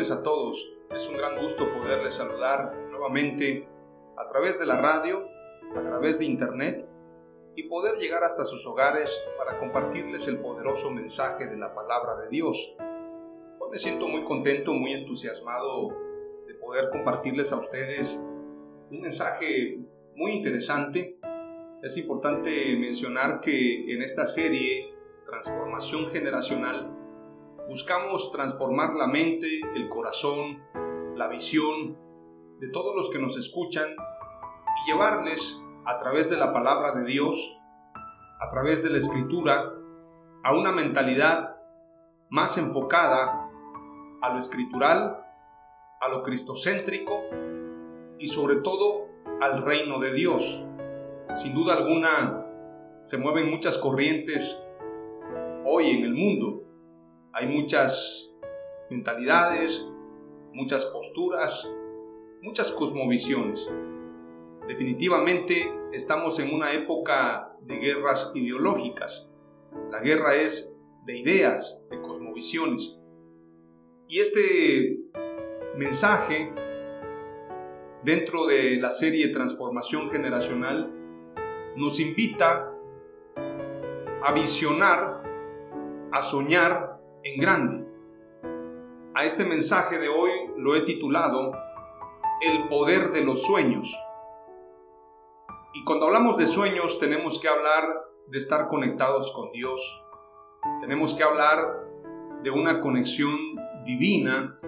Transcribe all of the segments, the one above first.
Bendiciones a todos. Es un gran gusto poderles saludar nuevamente a través de la radio, a través de internet y poder llegar hasta sus hogares para compartirles el poderoso mensaje de la palabra de Dios. Hoy me siento muy contento, muy entusiasmado de poder compartirles a ustedes un mensaje muy interesante. Es importante mencionar que en esta serie Transformación Generacional buscamos transformar la mente, el corazón, la visión de todos los que nos escuchan y llevarles a través de la palabra de Dios, a través de la escritura, a una mentalidad más enfocada a lo escritural, a lo cristocéntrico y sobre todo al reino de Dios. Sin duda alguna se mueven muchas corrientes hoy en el mundo hay muchas mentalidades, muchas posturas, muchas cosmovisiones. Definitivamente estamos en una época de guerras ideológicas. La guerra es de ideas, de cosmovisiones. Y este mensaje dentro de la serie Transformación Generacional nos invita a visionar, a soñar en grande. A este mensaje de hoy lo he titulado El poder de los sueños. Y cuando hablamos de sueños tenemos que hablar de estar conectados con Dios. Tenemos que hablar de una conexión divina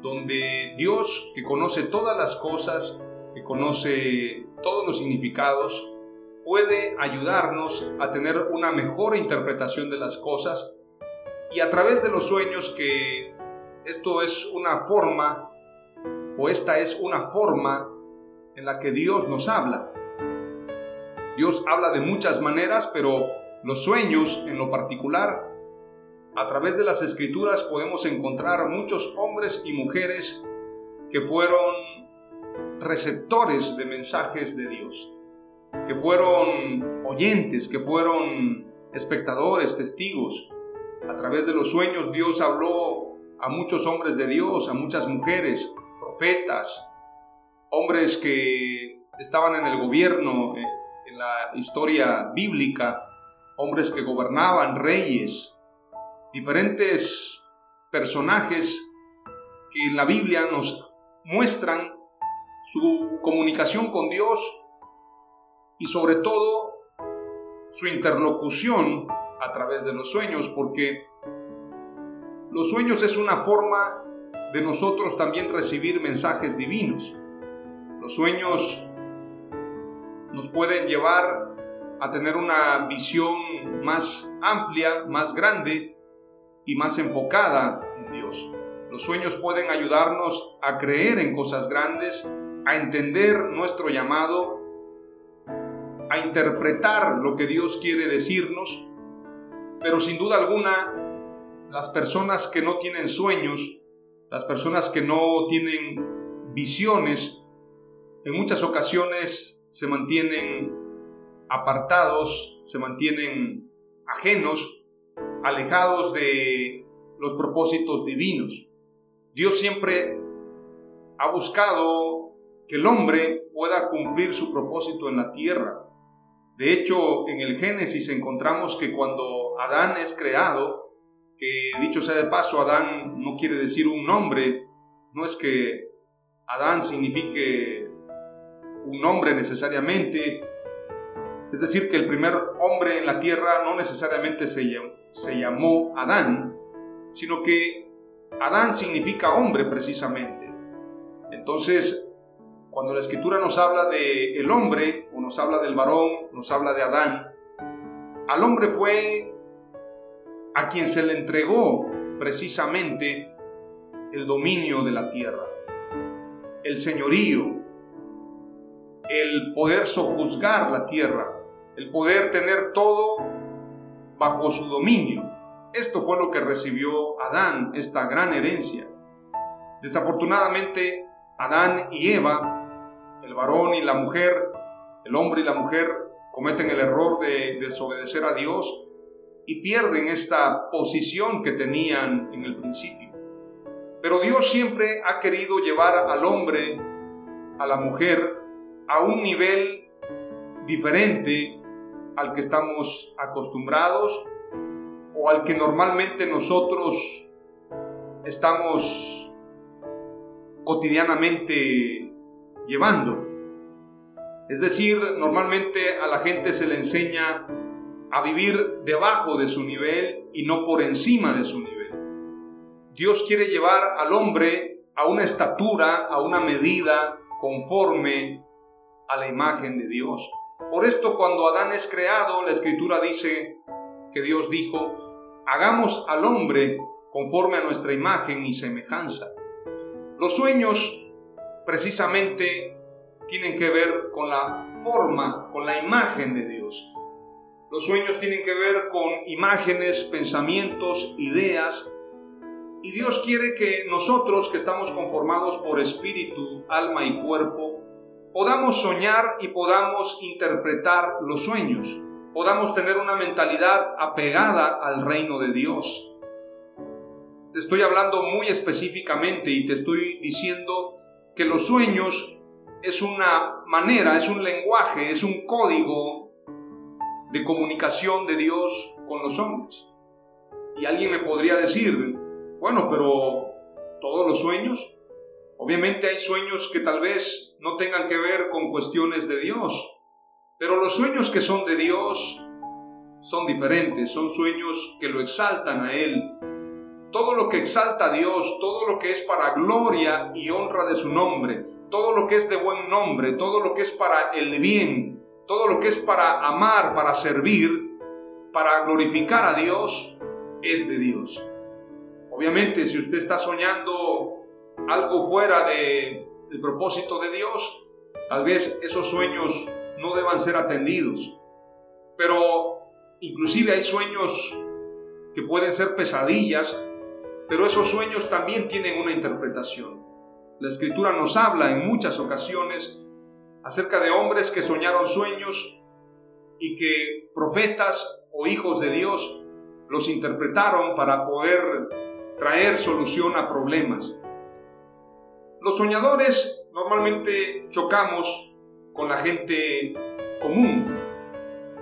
donde Dios, que conoce todas las cosas, que conoce todos los significados, puede ayudarnos a tener una mejor interpretación de las cosas y a través de los sueños que esto es una forma o esta es una forma en la que Dios nos habla. Dios habla de muchas maneras, pero los sueños en lo particular, a través de las escrituras podemos encontrar muchos hombres y mujeres que fueron receptores de mensajes de Dios, que fueron oyentes, que fueron espectadores, testigos, a través de los sueños Dios habló a muchos hombres de Dios, a muchas mujeres, profetas, hombres que estaban en el gobierno, eh, en la historia bíblica, hombres que gobernaban, reyes, diferentes personajes que en la Biblia nos muestran su comunicación con Dios y sobre todo su interlocución a través de los sueños, porque los sueños es una forma de nosotros también recibir mensajes divinos. Los sueños nos pueden llevar a tener una visión más amplia, más grande y más enfocada en Dios. Los sueños pueden ayudarnos a creer en cosas grandes, a entender nuestro llamado, a interpretar lo que Dios quiere decirnos pero sin duda alguna, las personas que no tienen sueños, las personas que no tienen visiones, en muchas ocasiones se mantienen apartados, se mantienen ajenos, alejados de los propósitos divinos. Dios siempre ha buscado que el hombre pueda cumplir su propósito en la tierra. De hecho, en el Génesis encontramos que cuando Adán es creado, que dicho sea de paso, Adán no quiere decir un nombre, no es que Adán signifique un nombre necesariamente, es decir, que el primer hombre en la tierra no necesariamente se llamó, se llamó Adán, sino que Adán significa hombre precisamente. Entonces, cuando la escritura nos habla de el hombre, o nos habla del varón, nos habla de Adán, al hombre fue a quien se le entregó precisamente el dominio de la tierra, el señorío, el poder sojuzgar la tierra, el poder tener todo bajo su dominio. Esto fue lo que recibió Adán, esta gran herencia. Desafortunadamente, Adán y Eva, el varón y la mujer, el hombre y la mujer, cometen el error de desobedecer a Dios y pierden esta posición que tenían en el principio. Pero Dios siempre ha querido llevar al hombre, a la mujer, a un nivel diferente al que estamos acostumbrados o al que normalmente nosotros estamos cotidianamente llevando. Es decir, normalmente a la gente se le enseña a vivir debajo de su nivel y no por encima de su nivel. Dios quiere llevar al hombre a una estatura, a una medida conforme a la imagen de Dios. Por esto cuando Adán es creado, la escritura dice que Dios dijo, hagamos al hombre conforme a nuestra imagen y semejanza. Los sueños precisamente tienen que ver con la forma, con la imagen de Dios. Los sueños tienen que ver con imágenes, pensamientos, ideas. Y Dios quiere que nosotros que estamos conformados por espíritu, alma y cuerpo, podamos soñar y podamos interpretar los sueños podamos tener una mentalidad apegada al reino de Dios. Te estoy hablando muy específicamente y te estoy diciendo que los sueños es una manera, es un lenguaje, es un código de comunicación de Dios con los hombres. Y alguien me podría decir, bueno, pero todos los sueños, obviamente hay sueños que tal vez no tengan que ver con cuestiones de Dios, pero los sueños que son de Dios son diferentes, son sueños que lo exaltan a Él. Todo lo que exalta a Dios, todo lo que es para gloria y honra de su nombre, todo lo que es de buen nombre, todo lo que es para el bien, todo lo que es para amar, para servir, para glorificar a Dios, es de Dios. Obviamente, si usted está soñando algo fuera de, del propósito de Dios, tal vez esos sueños no deban ser atendidos. Pero inclusive hay sueños que pueden ser pesadillas, pero esos sueños también tienen una interpretación. La escritura nos habla en muchas ocasiones acerca de hombres que soñaron sueños y que profetas o hijos de Dios los interpretaron para poder traer solución a problemas. Los soñadores normalmente chocamos con la gente común.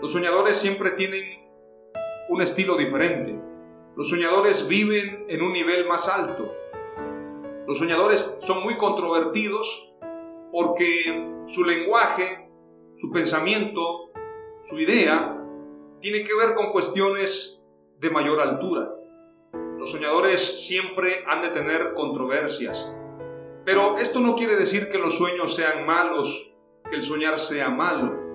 Los soñadores siempre tienen un estilo diferente. Los soñadores viven en un nivel más alto. Los soñadores son muy controvertidos porque su lenguaje, su pensamiento, su idea, tiene que ver con cuestiones de mayor altura. Los soñadores siempre han de tener controversias. Pero esto no quiere decir que los sueños sean malos que el soñar sea malo.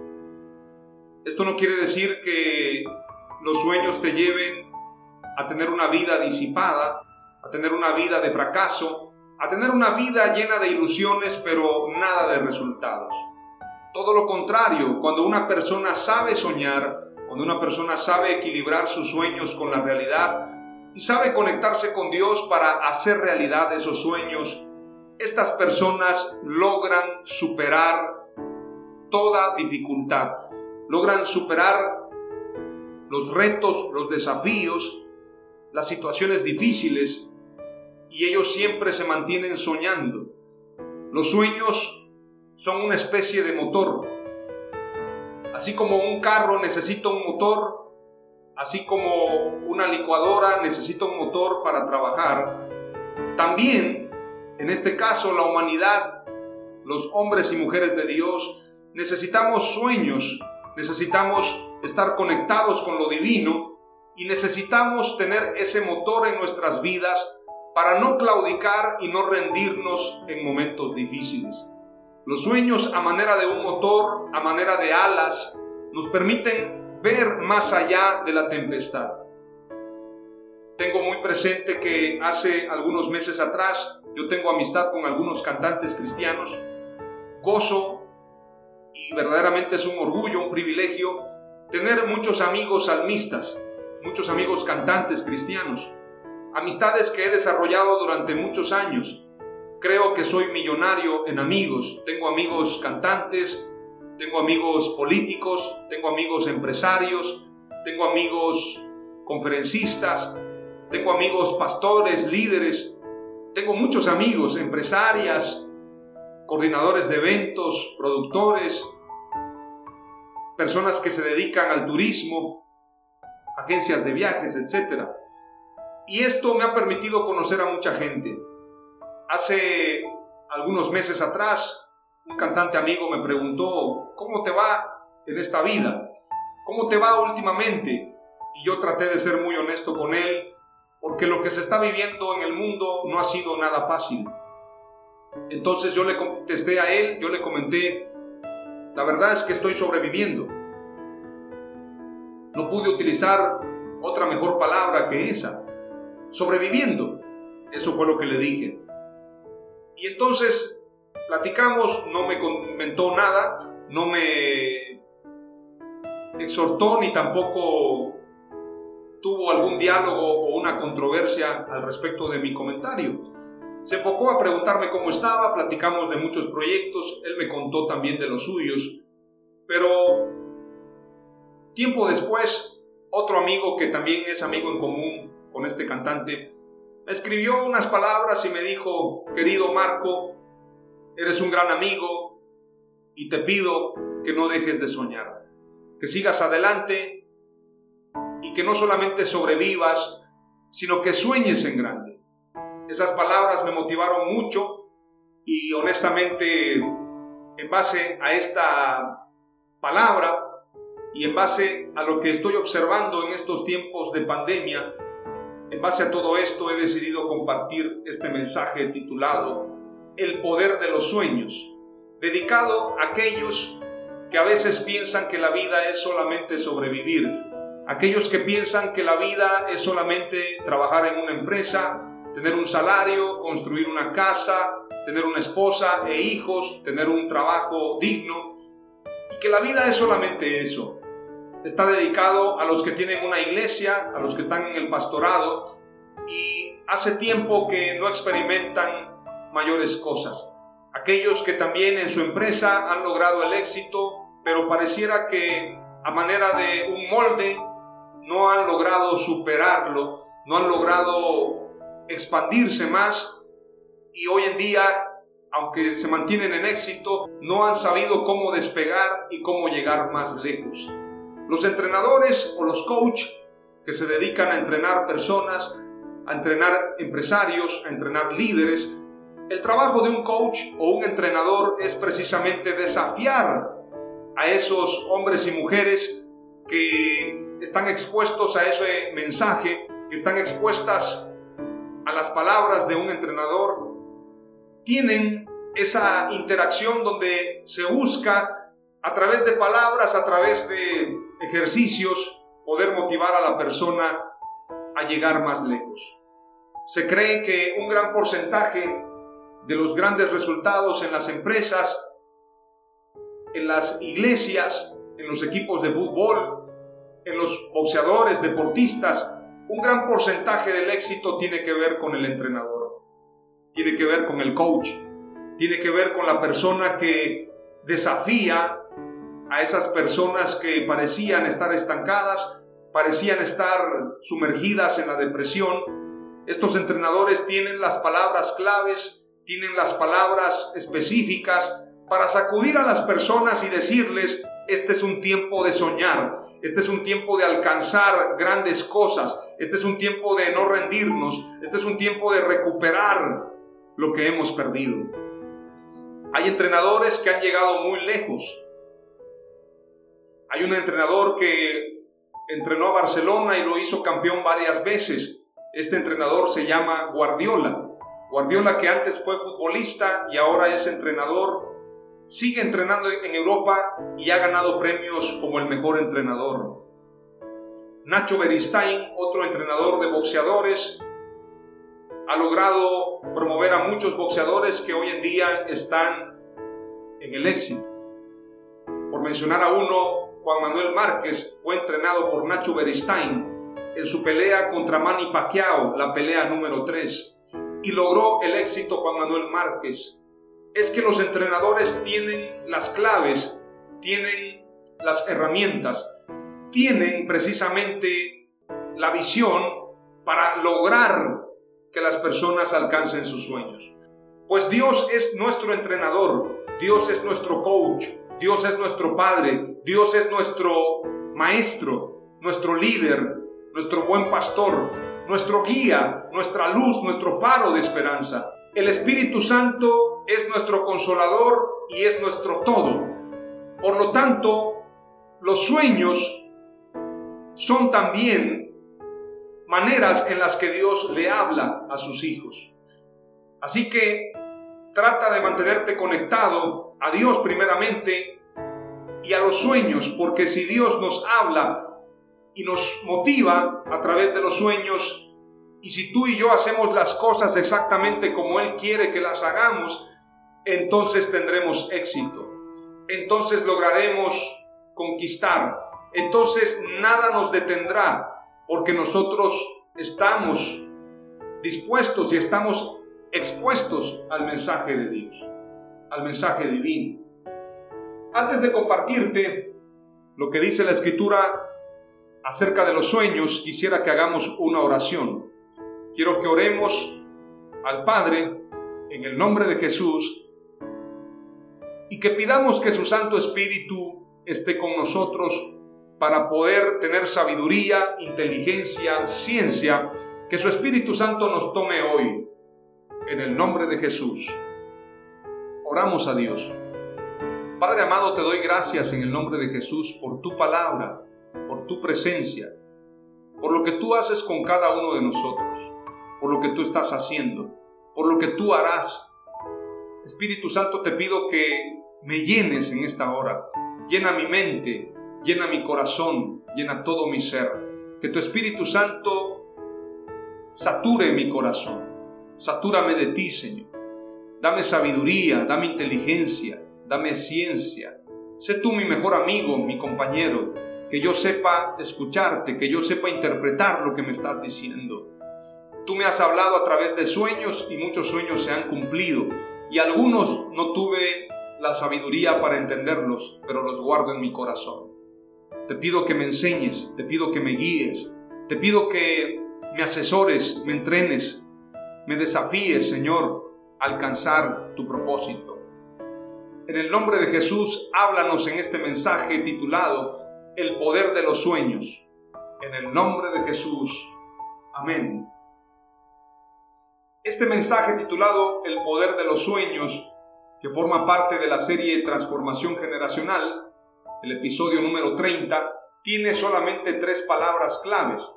Esto no quiere decir que los sueños te lleven a tener una vida disipada, a tener una vida de fracaso, a tener una vida llena de ilusiones pero nada de resultados. Todo lo contrario, cuando una persona sabe soñar, cuando una persona sabe equilibrar sus sueños con la realidad y sabe conectarse con Dios para hacer realidad esos sueños, estas personas logran superar toda dificultad. Logran superar los retos, los desafíos, las situaciones difíciles y ellos siempre se mantienen soñando. Los sueños son una especie de motor. Así como un carro necesita un motor, así como una licuadora necesita un motor para trabajar, también, en este caso, la humanidad, los hombres y mujeres de Dios, necesitamos sueños, necesitamos estar conectados con lo divino y necesitamos tener ese motor en nuestras vidas para no claudicar y no rendirnos en momentos difíciles. Los sueños a manera de un motor, a manera de alas, nos permiten ver más allá de la tempestad. Tengo muy presente que hace algunos meses atrás yo tengo amistad con algunos cantantes cristianos, gozo y verdaderamente es un orgullo, un privilegio tener muchos amigos salmistas, muchos amigos cantantes cristianos, amistades que he desarrollado durante muchos años. Creo que soy millonario en amigos, tengo amigos cantantes, tengo amigos políticos, tengo amigos empresarios, tengo amigos conferencistas, tengo amigos pastores, líderes, tengo muchos amigos, empresarias, coordinadores de eventos, productores, personas que se dedican al turismo, agencias de viajes, etc. Y esto me ha permitido conocer a mucha gente. Hace algunos meses atrás, un cantante amigo me preguntó, ¿cómo te va en esta vida? ¿Cómo te va últimamente? Y yo traté de ser muy honesto con él, porque lo que se está viviendo en el mundo no ha sido nada fácil. Entonces yo le contesté a él, yo le comenté, la verdad es que estoy sobreviviendo. No pude utilizar otra mejor palabra que esa sobreviviendo. Eso fue lo que le dije. Y entonces platicamos, no me comentó nada, no me exhortó ni tampoco tuvo algún diálogo o una controversia al respecto de mi comentario. Se enfocó a preguntarme cómo estaba, platicamos de muchos proyectos, él me contó también de los suyos, pero tiempo después, otro amigo que también es amigo en común con este cantante, me escribió unas palabras y me dijo, querido Marco, eres un gran amigo y te pido que no dejes de soñar, que sigas adelante y que no solamente sobrevivas, sino que sueñes en grande. Esas palabras me motivaron mucho y honestamente en base a esta palabra y en base a lo que estoy observando en estos tiempos de pandemia, en base a todo esto he decidido compartir este mensaje titulado El poder de los sueños, dedicado a aquellos que a veces piensan que la vida es solamente sobrevivir, aquellos que piensan que la vida es solamente trabajar en una empresa, tener un salario, construir una casa, tener una esposa e hijos, tener un trabajo digno, y que la vida es solamente eso está dedicado a los que tienen una iglesia, a los que están en el pastorado y hace tiempo que no experimentan mayores cosas. Aquellos que también en su empresa han logrado el éxito, pero pareciera que a manera de un molde no han logrado superarlo, no han logrado expandirse más y hoy en día, aunque se mantienen en éxito, no han sabido cómo despegar y cómo llegar más lejos. Los entrenadores o los coach que se dedican a entrenar personas, a entrenar empresarios, a entrenar líderes, el trabajo de un coach o un entrenador es precisamente desafiar a esos hombres y mujeres que están expuestos a ese mensaje, que están expuestas a las palabras de un entrenador, tienen esa interacción donde se busca a través de palabras, a través de ejercicios, poder motivar a la persona a llegar más lejos. Se cree que un gran porcentaje de los grandes resultados en las empresas, en las iglesias, en los equipos de fútbol, en los boxeadores, deportistas, un gran porcentaje del éxito tiene que ver con el entrenador, tiene que ver con el coach, tiene que ver con la persona que desafía a esas personas que parecían estar estancadas, parecían estar sumergidas en la depresión Estos entrenadores tienen las palabras claves, tienen las palabras específicas para sacudir a las personas y decirles, este es un tiempo de soñar, este es un tiempo de alcanzar grandes cosas, este es un tiempo de no rendirnos, este es un tiempo de recuperar lo que hemos perdido. Hay entrenadores que han llegado muy lejos. Hay un entrenador que entrenó a Barcelona y lo hizo campeón varias veces. Este entrenador se llama Guardiola. Guardiola que antes fue futbolista y ahora es entrenador, sigue entrenando en Europa y ha ganado premios como el mejor entrenador. Nacho Beristain, otro entrenador de boxeadores, ha logrado promover a muchos boxeadores que hoy en día están en el éxito. Por mencionar a uno, Juan Manuel Márquez fue entrenado por Nacho Beristain en su pelea contra Manny Pacquiao, la pelea número 3, y logró el éxito Juan Manuel Márquez. Es que los entrenadores tienen las claves, tienen las herramientas, tienen precisamente la visión para lograr que las personas alcancen sus sueños. Pues Dios es nuestro entrenador, Dios es nuestro coach, Dios es nuestro padre, Dios es nuestro maestro, nuestro líder, nuestro buen pastor, nuestro guía, nuestra luz, nuestro faro de esperanza. El Espíritu Santo es nuestro consolador y es nuestro todo. Por lo tanto, los sueños son también maneras en las que Dios le habla a sus hijos. Así que trata de mantenerte conectado a Dios primeramente y a los sueños, porque si Dios nos habla y nos motiva a través de los sueños, y si tú y yo hacemos las cosas exactamente como Él quiere que las hagamos, entonces tendremos éxito. Entonces lograremos conquistar. Entonces nada nos detendrá porque nosotros estamos dispuestos y estamos expuestos al mensaje de Dios, al mensaje divino. Antes de compartirte lo que dice la escritura acerca de los sueños, quisiera que hagamos una oración. Quiero que oremos al Padre en el nombre de Jesús y que pidamos que su Santo Espíritu esté con nosotros para poder tener sabiduría, inteligencia, ciencia, que su Espíritu Santo nos tome hoy. En el nombre de Jesús. Oramos a Dios. Padre amado, te doy gracias en el nombre de Jesús por tu palabra, por tu presencia, por lo que tú haces con cada uno de nosotros, por lo que tú estás haciendo, por lo que tú harás. Espíritu Santo, te pido que me llenes en esta hora. Llena mi mente, llena mi corazón, llena todo mi ser. Que tu Espíritu Santo sature mi corazón. Satúrame de ti, Señor. Dame sabiduría, dame inteligencia, dame ciencia. Sé tú mi mejor amigo, mi compañero, que yo sepa escucharte, que yo sepa interpretar lo que me estás diciendo. Tú me has hablado a través de sueños y muchos sueños se han cumplido y algunos no tuve la sabiduría para entenderlos, pero los guardo en mi corazón. Te pido que me enseñes, te pido que me guíes, te pido que me asesores, me entrenes, me desafíes, Señor, a alcanzar tu propósito. En el nombre de Jesús, háblanos en este mensaje titulado El poder de los sueños. En el nombre de Jesús. Amén. Este mensaje titulado El poder de los sueños, que forma parte de la serie Transformación Generacional, el episodio número 30, tiene solamente tres palabras claves.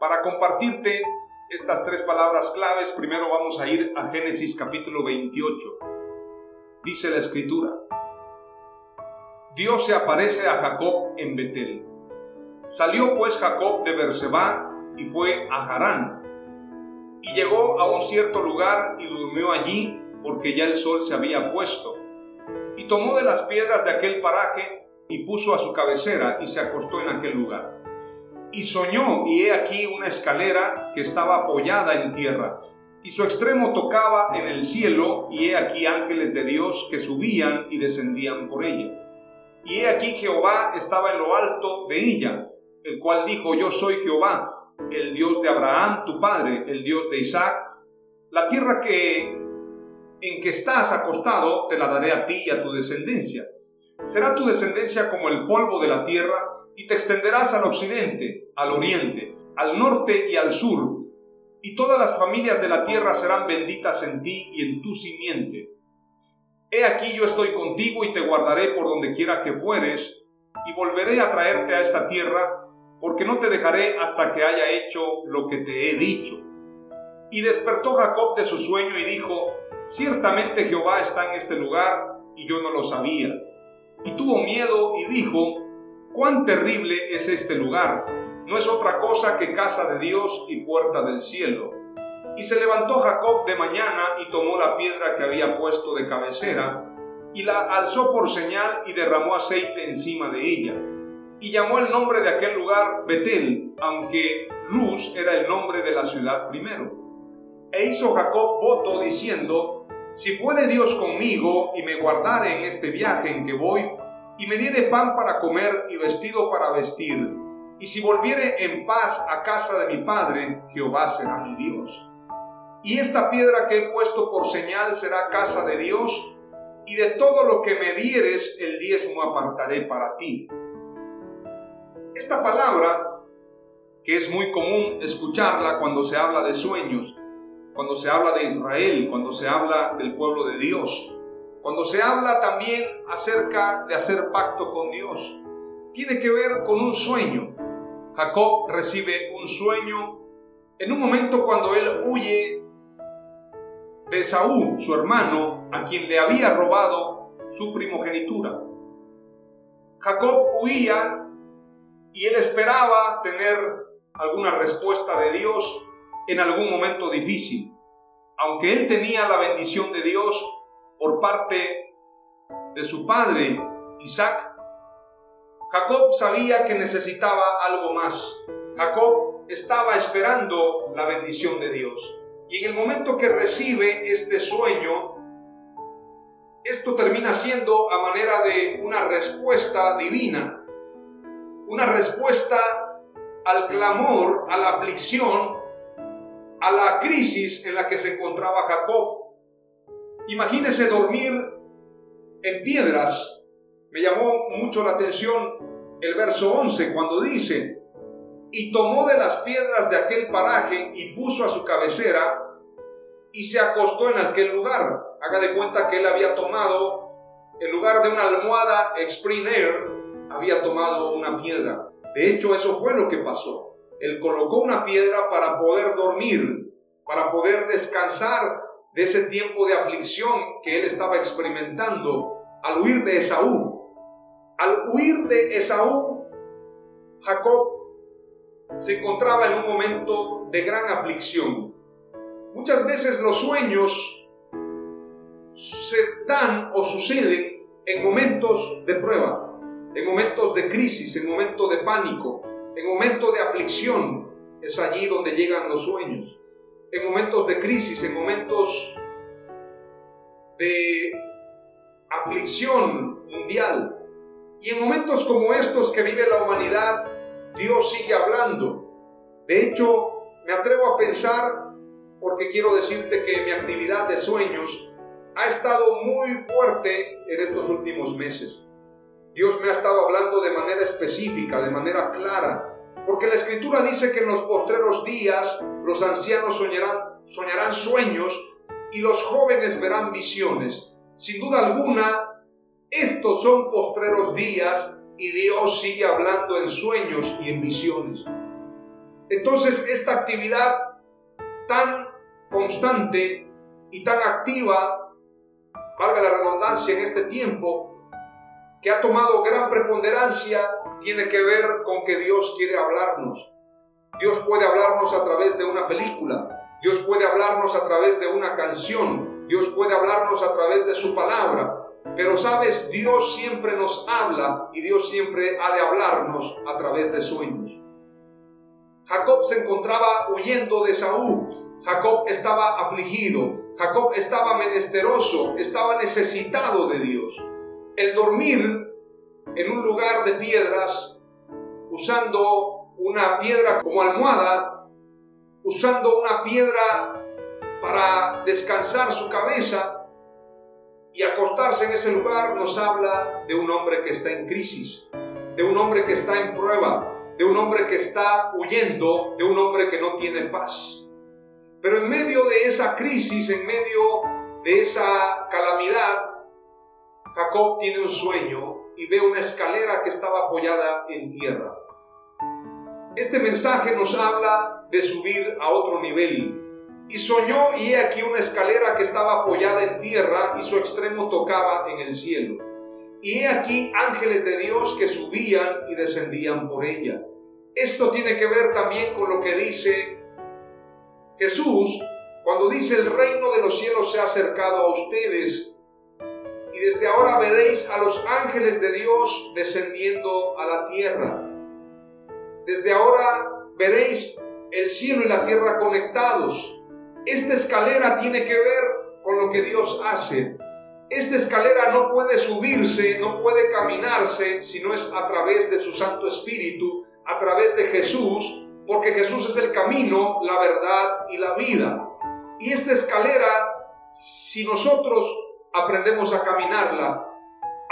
Para compartirte estas tres palabras claves, primero vamos a ir a Génesis capítulo 28. Dice la escritura, Dios se aparece a Jacob en Betel. Salió pues Jacob de Berseba y fue a Harán. Y llegó a un cierto lugar y durmió allí porque ya el sol se había puesto. Y tomó de las piedras de aquel paraje y puso a su cabecera y se acostó en aquel lugar. Y soñó, y he aquí una escalera que estaba apoyada en tierra, y su extremo tocaba en el cielo, y he aquí ángeles de Dios que subían y descendían por ella. Y he aquí Jehová estaba en lo alto de ella, el cual dijo, yo soy Jehová, el Dios de Abraham, tu padre, el Dios de Isaac. La tierra que en que estás acostado te la daré a ti y a tu descendencia. Será tu descendencia como el polvo de la tierra, y te extenderás al occidente, al oriente, al norte y al sur, y todas las familias de la tierra serán benditas en ti y en tu simiente. He aquí yo estoy contigo y te guardaré por donde quiera que fueres, y volveré a traerte a esta tierra, porque no te dejaré hasta que haya hecho lo que te he dicho. Y despertó Jacob de su sueño y dijo, Ciertamente Jehová está en este lugar, y yo no lo sabía. Y tuvo miedo y dijo, Cuán terrible es este lugar, no es otra cosa que casa de Dios y puerta del cielo. Y se levantó Jacob de mañana y tomó la piedra que había puesto de cabecera, y la alzó por señal y derramó aceite encima de ella. Y llamó el nombre de aquel lugar Betel, aunque Luz era el nombre de la ciudad primero. E hizo Jacob voto diciendo, Si fuere Dios conmigo y me guardare en este viaje en que voy, y me diere pan para comer y vestido para vestir, y si volviere en paz a casa de mi padre, Jehová será mi Dios. Y esta piedra que he puesto por señal será casa de Dios, y de todo lo que me dieres el diezmo apartaré para ti. Esta palabra, que es muy común escucharla cuando se habla de sueños, cuando se habla de Israel, cuando se habla del pueblo de Dios, cuando se habla también acerca de hacer pacto con Dios, tiene que ver con un sueño. Jacob recibe un sueño en un momento cuando él huye de Saúl, su hermano, a quien le había robado su primogenitura. Jacob huía y él esperaba tener alguna respuesta de Dios en algún momento difícil. Aunque él tenía la bendición de Dios por parte de su padre Isaac, Jacob sabía que necesitaba algo más. Jacob estaba esperando la bendición de Dios. Y en el momento que recibe este sueño, esto termina siendo a manera de una respuesta divina, una respuesta al clamor, a la aflicción, a la crisis en la que se encontraba Jacob. Imagínese dormir en piedras. Me llamó mucho la atención el verso 11 cuando dice, y tomó de las piedras de aquel paraje y puso a su cabecera y se acostó en aquel lugar. Haga de cuenta que él había tomado, en lugar de una almohada Spring Air, había tomado una piedra. De hecho, eso fue lo que pasó. Él colocó una piedra para poder dormir, para poder descansar de ese tiempo de aflicción que él estaba experimentando al huir de Esaú. Al huir de Esaú, Jacob se encontraba en un momento de gran aflicción. Muchas veces los sueños se dan o suceden en momentos de prueba, en momentos de crisis, en momentos de pánico, en momentos de aflicción. Es allí donde llegan los sueños. En momentos de crisis, en momentos de aflicción mundial. Y en momentos como estos que vive la humanidad, Dios sigue hablando. De hecho, me atrevo a pensar, porque quiero decirte que mi actividad de sueños ha estado muy fuerte en estos últimos meses. Dios me ha estado hablando de manera específica, de manera clara, porque la escritura dice que en los postreros días los ancianos soñarán, soñarán sueños y los jóvenes verán visiones. Sin duda alguna, estos son postreros días y Dios sigue hablando en sueños y en visiones. Entonces esta actividad tan constante y tan activa, valga la redundancia en este tiempo, que ha tomado gran preponderancia, tiene que ver con que Dios quiere hablarnos. Dios puede hablarnos a través de una película, Dios puede hablarnos a través de una canción, Dios puede hablarnos a través de su palabra, pero sabes, Dios siempre nos habla y Dios siempre ha de hablarnos a través de sueños. Jacob se encontraba huyendo de Saúl. Jacob estaba afligido. Jacob estaba menesteroso, estaba necesitado de Dios. El dormir en un lugar de piedras, usando una piedra como almohada, usando una piedra para descansar su cabeza y acostarse en ese lugar, nos habla de un hombre que está en crisis, de un hombre que está en prueba, de un hombre que está huyendo, de un hombre que no tiene paz. Pero en medio de esa crisis, en medio de esa calamidad, Jacob tiene un sueño y ve una escalera que estaba apoyada en tierra. Este mensaje nos habla de subir a otro nivel. Y soñó y he aquí una escalera que estaba apoyada en tierra y su extremo tocaba en el cielo. Y he aquí ángeles de Dios que subían y descendían por ella. Esto tiene que ver también con lo que dice Jesús cuando dice el reino de los cielos se ha acercado a ustedes y desde ahora veréis a los ángeles de Dios descendiendo a la tierra. Desde ahora veréis el cielo y la tierra conectados. Esta escalera tiene que ver con lo que Dios hace. Esta escalera no puede subirse, no puede caminarse si no es a través de su Santo Espíritu a través de Jesús, porque Jesús es el camino, la verdad y la vida. Y esta escalera, si nosotros aprendemos a caminarla,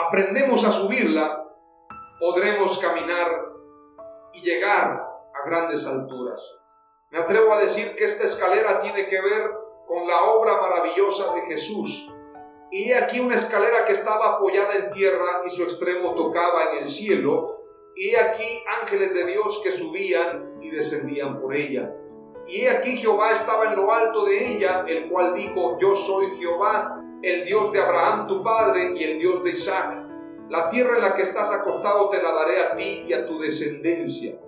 aprendemos a subirla, podremos caminar y llegar a grandes alturas. Me atrevo a decir que esta escalera tiene que ver con la obra maravillosa de Jesús. Y aquí una escalera que estaba apoyada en tierra y su extremo tocaba en el cielo, y aquí ángeles de Dios que subían y descendían por ella. Y he aquí Jehová estaba en lo alto de ella, el cual dijo, yo soy Jehová, el Dios de Abraham tu padre y el Dios de Isaac. La tierra en la que estás acostado te la daré a ti y a tu descendencia.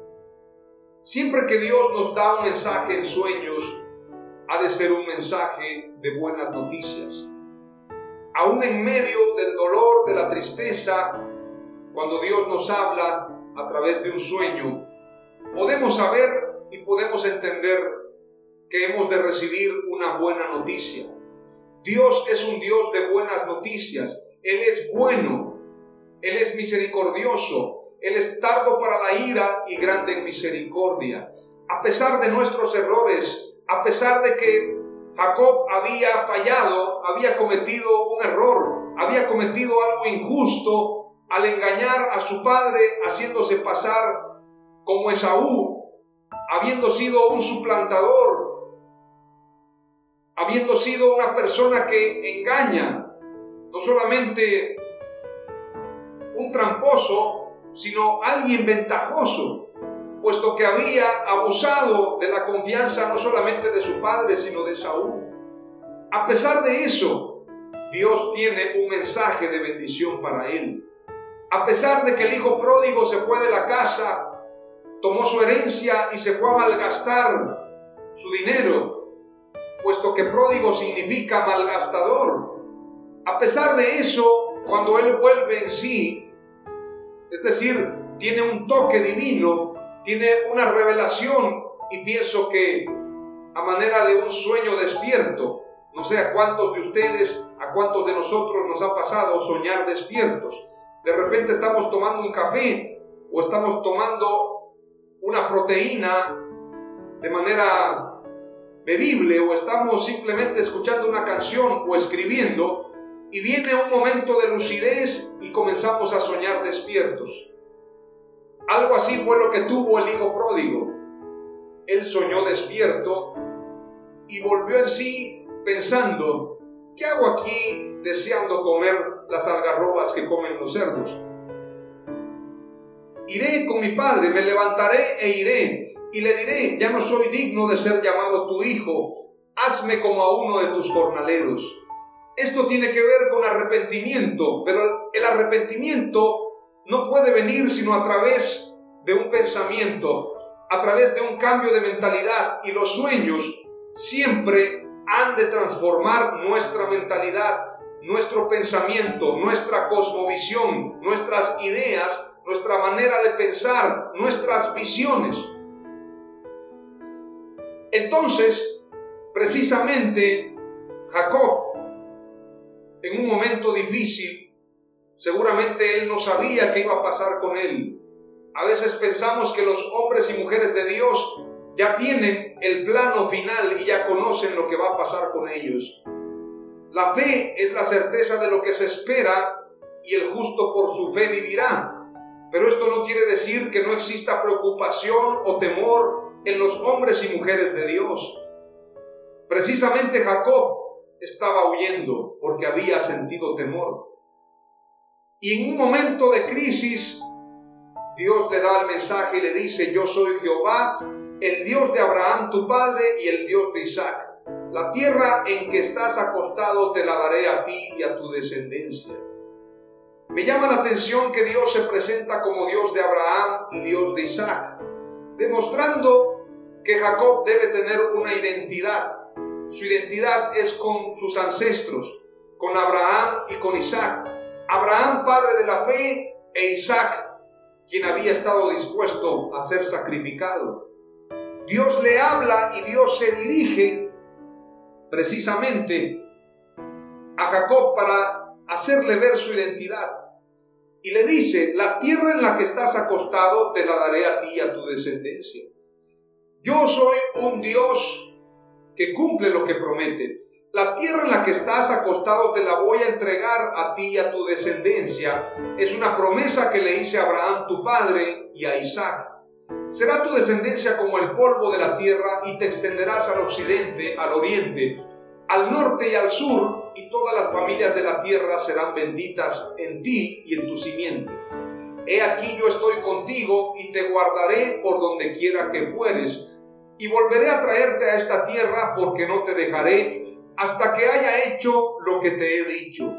Siempre que Dios nos da un mensaje en sueños, ha de ser un mensaje de buenas noticias. Aún en medio del dolor, de la tristeza, cuando Dios nos habla, a través de un sueño, podemos saber y podemos entender que hemos de recibir una buena noticia. Dios es un Dios de buenas noticias. Él es bueno. Él es misericordioso. Él es tardo para la ira y grande en misericordia. A pesar de nuestros errores, a pesar de que Jacob había fallado, había cometido un error, había cometido algo injusto, al engañar a su padre haciéndose pasar como Esaú, habiendo sido un suplantador, habiendo sido una persona que engaña, no solamente un tramposo, sino alguien ventajoso, puesto que había abusado de la confianza no solamente de su padre, sino de Saúl. A pesar de eso, Dios tiene un mensaje de bendición para él. A pesar de que el hijo pródigo se fue de la casa, tomó su herencia y se fue a malgastar su dinero, puesto que pródigo significa malgastador. A pesar de eso, cuando él vuelve en sí, es decir, tiene un toque divino, tiene una revelación y pienso que a manera de un sueño despierto, no sé a cuántos de ustedes, a cuántos de nosotros nos ha pasado soñar despiertos, de repente estamos tomando un café o estamos tomando una proteína de manera bebible o estamos simplemente escuchando una canción o escribiendo y viene un momento de lucidez y comenzamos a soñar despiertos. Algo así fue lo que tuvo el hijo pródigo. Él soñó despierto y volvió en sí pensando, ¿qué hago aquí deseando comer las algarrobas que comen los cerdos? Iré con mi padre, me levantaré e iré, y le diré, ya no soy digno de ser llamado tu hijo, hazme como a uno de tus jornaleros. Esto tiene que ver con arrepentimiento, pero el arrepentimiento no puede venir sino a través de un pensamiento, a través de un cambio de mentalidad, y los sueños siempre han de transformar nuestra mentalidad, nuestro pensamiento, nuestra cosmovisión, nuestras ideas, nuestra manera de pensar, nuestras visiones. Entonces, precisamente, Jacob, en un momento difícil, seguramente él no sabía qué iba a pasar con él, A veces pensamos que los hombres y mujeres de Dios ya tienen el plano final y ya conocen lo que va a pasar con ellos. La fe es la certeza de lo que se espera y el justo por su fe vivirá. Pero esto no quiere decir que no exista preocupación o temor en los hombres y mujeres de Dios. Precisamente Jacob estaba huyendo porque había sentido temor. Y en un momento de crisis, Dios le da el mensaje y le dice, yo soy Jehová, el Dios de Abraham tu padre y el Dios de Isaac. La tierra en que estás acostado te la daré a ti y a tu descendencia. Me llama la atención que Dios se presenta como Dios de Abraham y Dios de Isaac, demostrando que Jacob debe tener una identidad. Su identidad es con sus ancestros, con Abraham y con Isaac. Abraham, padre de la fe, e Isaac, quien había estado dispuesto a ser sacrificado. Dios le habla y Dios se dirige precisamente a Jacob para hacerle ver su identidad. Y le dice, la tierra en la que estás acostado te la daré a ti y a tu descendencia. Yo soy un Dios que cumple lo que promete. La tierra en la que estás acostado te la voy a entregar a ti y a tu descendencia. Es una promesa que le hice a Abraham tu padre y a Isaac. Será tu descendencia como el polvo de la tierra y te extenderás al occidente, al oriente, al norte y al sur, y todas las familias de la tierra serán benditas en ti y en tu simiente. He aquí yo estoy contigo y te guardaré por donde quiera que fueres, y volveré a traerte a esta tierra porque no te dejaré hasta que haya hecho lo que te he dicho.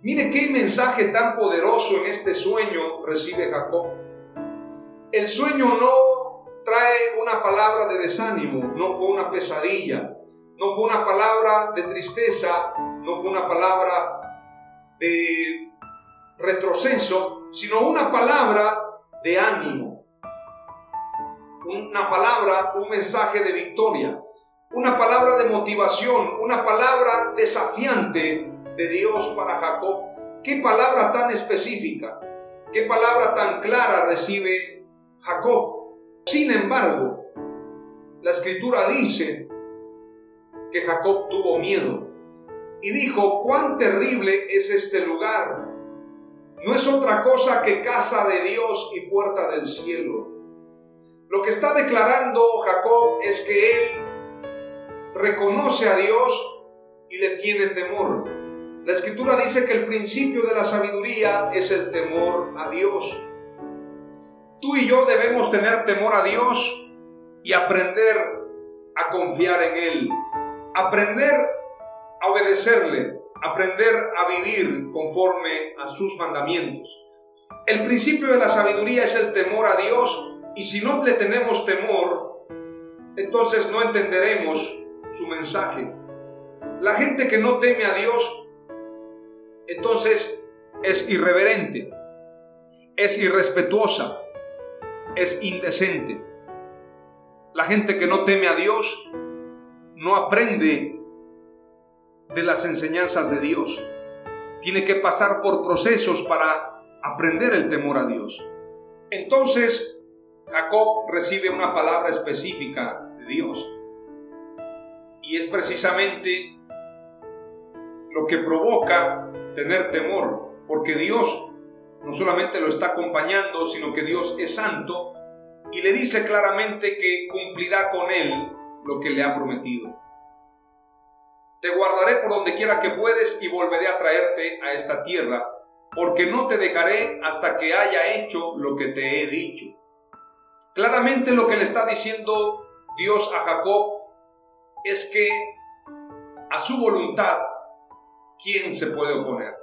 Mire qué mensaje tan poderoso en este sueño recibe Jacob. El sueño no trae una palabra de desánimo, no fue una pesadilla, no fue una palabra de tristeza, no fue una palabra de retroceso, sino una palabra de ánimo, una palabra, un mensaje de victoria, una palabra de motivación, una palabra desafiante de Dios para Jacob. ¿Qué palabra tan específica? ¿Qué palabra tan clara recibe Jacob? Sin embargo, la escritura dice que Jacob tuvo miedo y dijo, cuán terrible es este lugar. No es otra cosa que casa de Dios y puerta del cielo. Lo que está declarando Jacob es que él reconoce a Dios y le tiene temor. La escritura dice que el principio de la sabiduría es el temor a Dios. Tú y yo debemos tener temor a Dios y aprender a confiar en Él aprender a obedecerle, aprender a vivir conforme a sus mandamientos. El principio de la sabiduría es el temor a Dios y si no le tenemos temor, entonces no entenderemos su mensaje. La gente que no teme a Dios, entonces es irreverente, es irrespetuosa, es indecente. La gente que no teme a Dios no aprende de las enseñanzas de Dios. Tiene que pasar por procesos para aprender el temor a Dios. Entonces, Jacob recibe una palabra específica de Dios. Y es precisamente lo que provoca tener temor, porque Dios no solamente lo está acompañando, sino que Dios es santo y le dice claramente que cumplirá con él lo que le ha prometido. Te guardaré por donde quiera que fueres y volveré a traerte a esta tierra, porque no te dejaré hasta que haya hecho lo que te he dicho. Claramente lo que le está diciendo Dios a Jacob es que a su voluntad, ¿quién se puede oponer?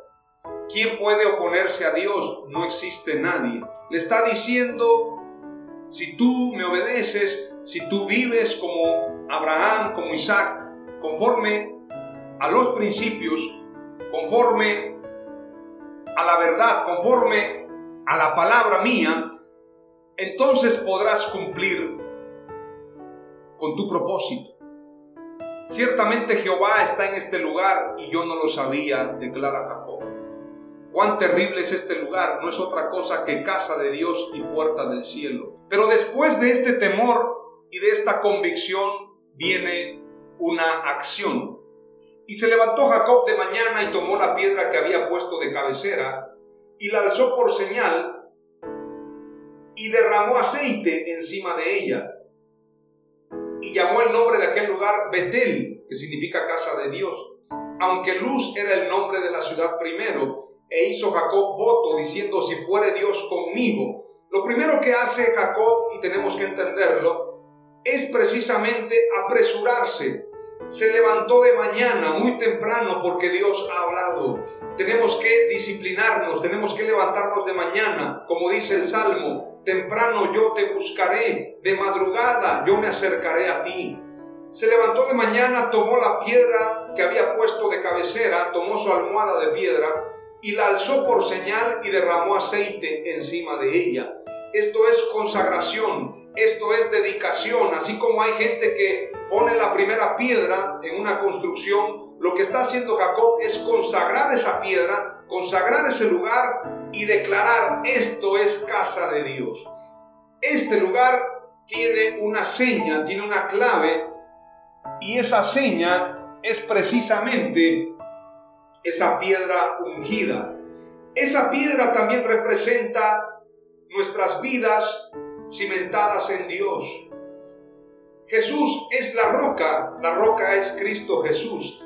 ¿Quién puede oponerse a Dios? No existe nadie. Le está diciendo si tú me obedeces, si tú vives como Abraham, como Isaac, conforme a los principios, conforme a la verdad, conforme a la palabra mía, entonces podrás cumplir con tu propósito. Ciertamente Jehová está en este lugar y yo no lo sabía, declara Jacob. Cuán terrible es este lugar, no es otra cosa que casa de Dios y puerta del cielo. Pero después de este temor y de esta convicción viene una acción. Y se levantó Jacob de mañana y tomó la piedra que había puesto de cabecera y la alzó por señal y derramó aceite encima de ella. Y llamó el nombre de aquel lugar Betel, que significa casa de Dios, aunque Luz era el nombre de la ciudad primero e hizo Jacob voto diciendo, si fuere Dios conmigo. Lo primero que hace Jacob, y tenemos que entenderlo, es precisamente apresurarse. Se levantó de mañana muy temprano porque Dios ha hablado. Tenemos que disciplinarnos, tenemos que levantarnos de mañana, como dice el Salmo, temprano yo te buscaré, de madrugada yo me acercaré a ti. Se levantó de mañana, tomó la piedra que había puesto de cabecera, tomó su almohada de piedra, y la alzó por señal y derramó aceite encima de ella. Esto es consagración, esto es dedicación, así como hay gente que pone la primera piedra en una construcción, lo que está haciendo Jacob es consagrar esa piedra, consagrar ese lugar y declarar esto es casa de Dios. Este lugar tiene una seña, tiene una clave y esa seña es precisamente esa piedra ungida. Esa piedra también representa nuestras vidas cimentadas en Dios. Jesús es la roca, la roca es Cristo Jesús.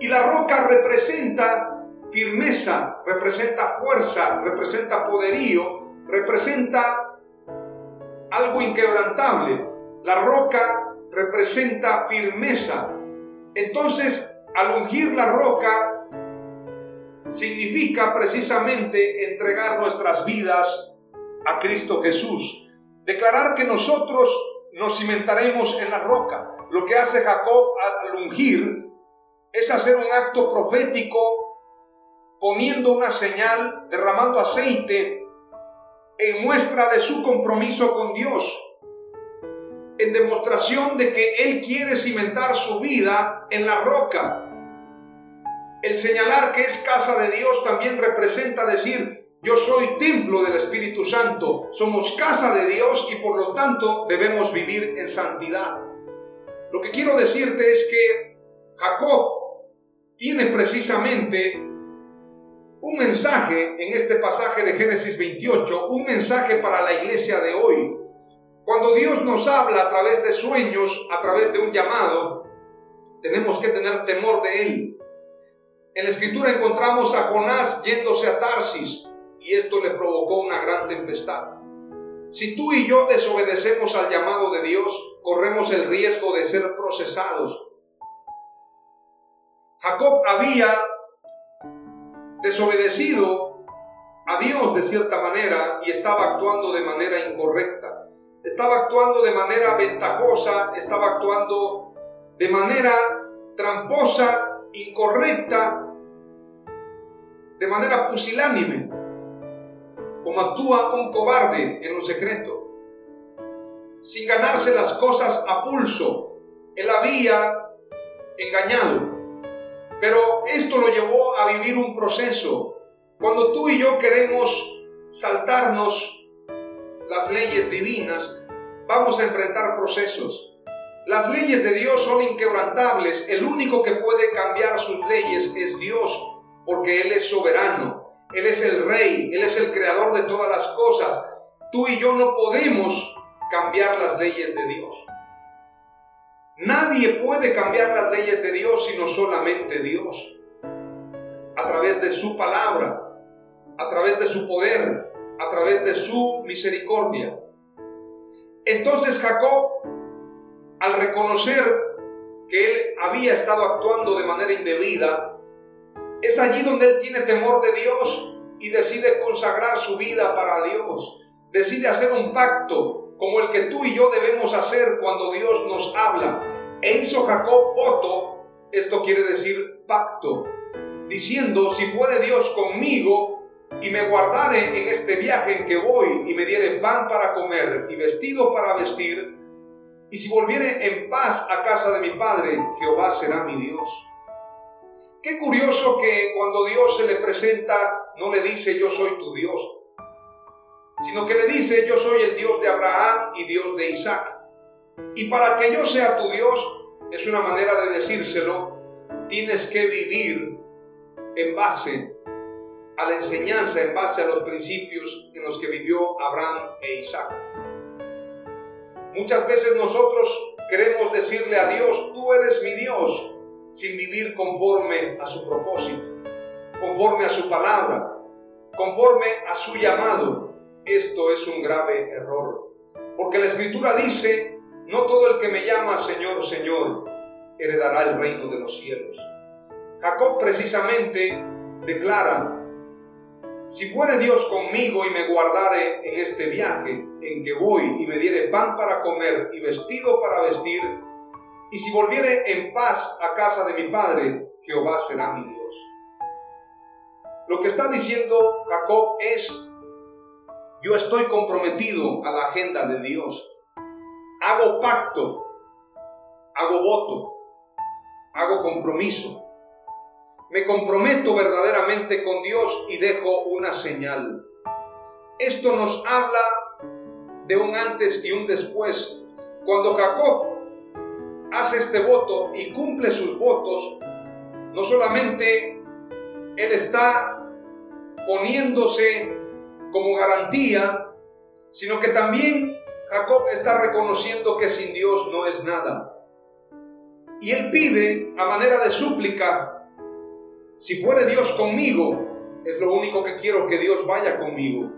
Y la roca representa firmeza, representa fuerza, representa poderío, representa algo inquebrantable. La roca representa firmeza. Entonces, al ungir la roca significa precisamente entregar nuestras vidas a Cristo Jesús. Declarar que nosotros nos cimentaremos en la roca. Lo que hace Jacob al ungir es hacer un acto profético poniendo una señal, derramando aceite en muestra de su compromiso con Dios en demostración de que Él quiere cimentar su vida en la roca. El señalar que es casa de Dios también representa decir, yo soy templo del Espíritu Santo, somos casa de Dios y por lo tanto debemos vivir en santidad. Lo que quiero decirte es que Jacob tiene precisamente un mensaje en este pasaje de Génesis 28, un mensaje para la iglesia de hoy. Cuando Dios nos habla a través de sueños, a través de un llamado, tenemos que tener temor de Él. En la escritura encontramos a Jonás yéndose a Tarsis y esto le provocó una gran tempestad. Si tú y yo desobedecemos al llamado de Dios, corremos el riesgo de ser procesados. Jacob había desobedecido a Dios de cierta manera y estaba actuando de manera incorrecta estaba actuando de manera ventajosa, estaba actuando de manera tramposa, incorrecta, de manera pusilánime, como actúa un cobarde en lo secreto, sin ganarse las cosas a pulso. Él había engañado, pero esto lo llevó a vivir un proceso. Cuando tú y yo queremos saltarnos las leyes divinas, vamos a enfrentar procesos. Las leyes de Dios son inquebrantables. El único que puede cambiar sus leyes es Dios, porque Él es soberano. Él es el rey, Él es el creador de todas las cosas. Tú y yo no podemos cambiar las leyes de Dios. Nadie puede cambiar las leyes de Dios sino solamente Dios. A través de su palabra, a través de su poder, a través de su misericordia. Entonces Jacob, al reconocer que él había estado actuando de manera indebida, es allí donde él tiene temor de Dios y decide consagrar su vida para Dios. Decide hacer un pacto como el que tú y yo debemos hacer cuando Dios nos habla. E hizo Jacob voto, esto quiere decir pacto, diciendo, si fuere Dios conmigo, y me guardare en este viaje en que voy y me diere pan para comer y vestido para vestir, y si volviere en paz a casa de mi padre, Jehová será mi Dios. Qué curioso que cuando Dios se le presenta no le dice yo soy tu Dios, sino que le dice yo soy el Dios de Abraham y Dios de Isaac. Y para que yo sea tu Dios, es una manera de decírselo, tienes que vivir en base a la enseñanza, en base a los principios en los que vivió Abraham e Isaac. Muchas veces nosotros queremos decirle a Dios, tú eres mi Dios, sin vivir conforme a su propósito, conforme a su palabra, conforme a su llamado. Esto es un grave error, porque la escritura dice, no todo el que me llama Señor, Señor, heredará el reino de los cielos. Jacob precisamente declara, si fuere Dios conmigo y me guardare en este viaje en que voy y me diere pan para comer y vestido para vestir, y si volviere en paz a casa de mi padre, Jehová será mi Dios. Lo que está diciendo Jacob es, yo estoy comprometido a la agenda de Dios. Hago pacto, hago voto, hago compromiso. Me comprometo verdaderamente con Dios y dejo una señal. Esto nos habla de un antes y un después. Cuando Jacob hace este voto y cumple sus votos, no solamente él está poniéndose como garantía, sino que también Jacob está reconociendo que sin Dios no es nada. Y él pide a manera de súplica, si fuere Dios conmigo, es lo único que quiero que Dios vaya conmigo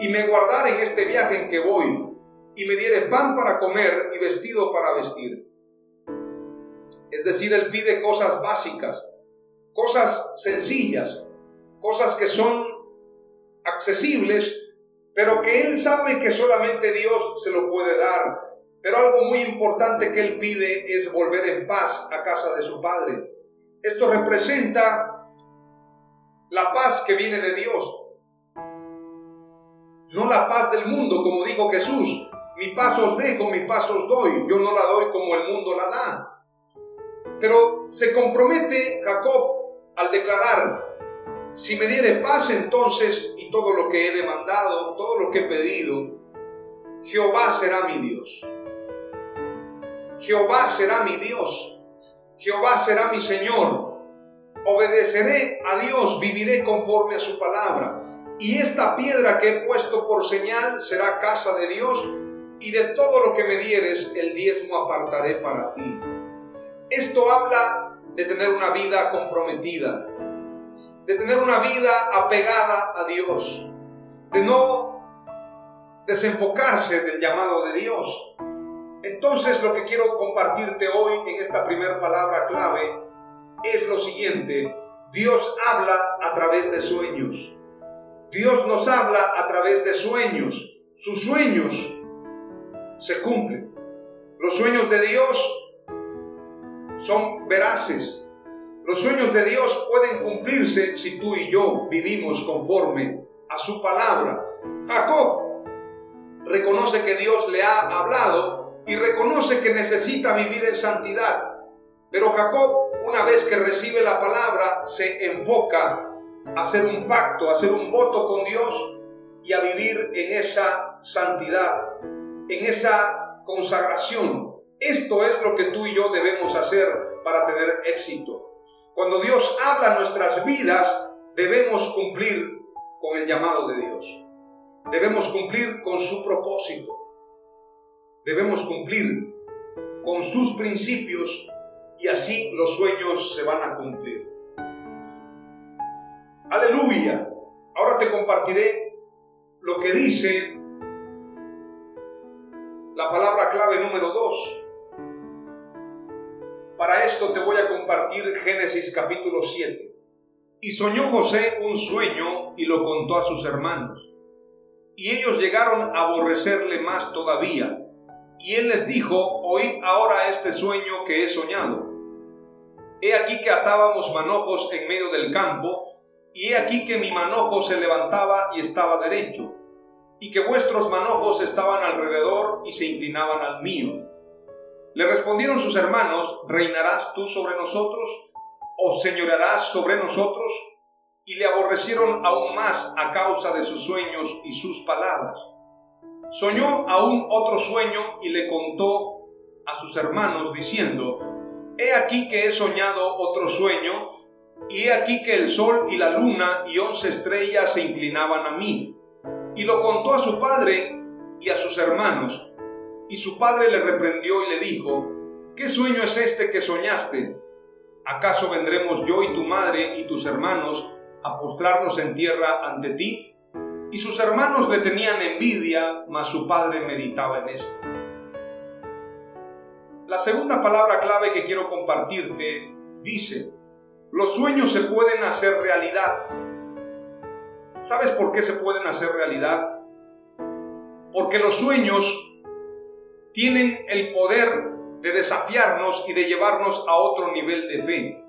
y me guardara en este viaje en que voy y me diere pan para comer y vestido para vestir. Es decir, Él pide cosas básicas, cosas sencillas, cosas que son accesibles, pero que Él sabe que solamente Dios se lo puede dar. Pero algo muy importante que Él pide es volver en paz a casa de su Padre. Esto representa la paz que viene de Dios, no la paz del mundo, como dijo Jesús. Mi paz os dejo, mi paz os doy. Yo no la doy como el mundo la da. Pero se compromete Jacob al declarar, si me diere paz entonces todo lo que he demandado, todo lo que he pedido, Jehová será mi Dios. Jehová será mi Dios. Jehová será mi Señor. Obedeceré a Dios, viviré conforme a su palabra. Y esta piedra que he puesto por señal será casa de Dios, y de todo lo que me dieres el diezmo apartaré para ti. Esto habla de tener una vida comprometida, de tener una vida apegada a Dios, de no desenfocarse del llamado de Dios. Entonces lo que quiero compartirte hoy en esta primera palabra clave es lo siguiente. Dios habla a través de sueños. Dios nos habla a través de sueños. Sus sueños se cumplen. Los sueños de Dios son veraces. Los sueños de Dios pueden cumplirse si tú y yo vivimos conforme a su palabra. Jacob reconoce que Dios le ha hablado y reconoce que necesita vivir en santidad. Pero Jacob, una vez que recibe la palabra, se enfoca a hacer un pacto, a hacer un voto con Dios y a vivir en esa santidad, en esa consagración. Esto es lo que tú y yo debemos hacer para tener éxito. Cuando Dios habla nuestras vidas, debemos cumplir con el llamado de Dios. Debemos cumplir con su propósito. Debemos cumplir con sus principios y así los sueños se van a cumplir. Aleluya. Ahora te compartiré lo que dice la palabra clave número 2 para esto te voy a compartir Génesis capítulo 7. Y soñó José un sueño y lo contó a sus hermanos. Y ellos llegaron a aborrecerle más todavía. Y él les dijo, oíd ahora este sueño que he soñado. He aquí que atábamos manojos en medio del campo, y he aquí que mi manojo se levantaba y estaba derecho, y que vuestros manojos estaban alrededor y se inclinaban al mío le respondieron sus hermanos, ¿reinarás tú sobre nosotros? ¿O señorarás sobre nosotros? Y le aborrecieron aún más a causa de sus sueños y sus palabras. Soñó aún otro sueño y le contó a sus hermanos diciendo, He aquí que he soñado otro sueño, y he aquí que el sol y la luna y once estrellas se inclinaban a mí. Y lo contó a su padre y a sus hermanos. Y su padre le reprendió y le dijo, ¿qué sueño es este que soñaste? ¿Acaso vendremos yo y tu madre y tus hermanos a postrarnos en tierra ante ti? Y sus hermanos le tenían envidia, mas su padre meditaba en esto. La segunda palabra clave que quiero compartirte dice, los sueños se pueden hacer realidad. ¿Sabes por qué se pueden hacer realidad? Porque los sueños tienen el poder de desafiarnos y de llevarnos a otro nivel de fe.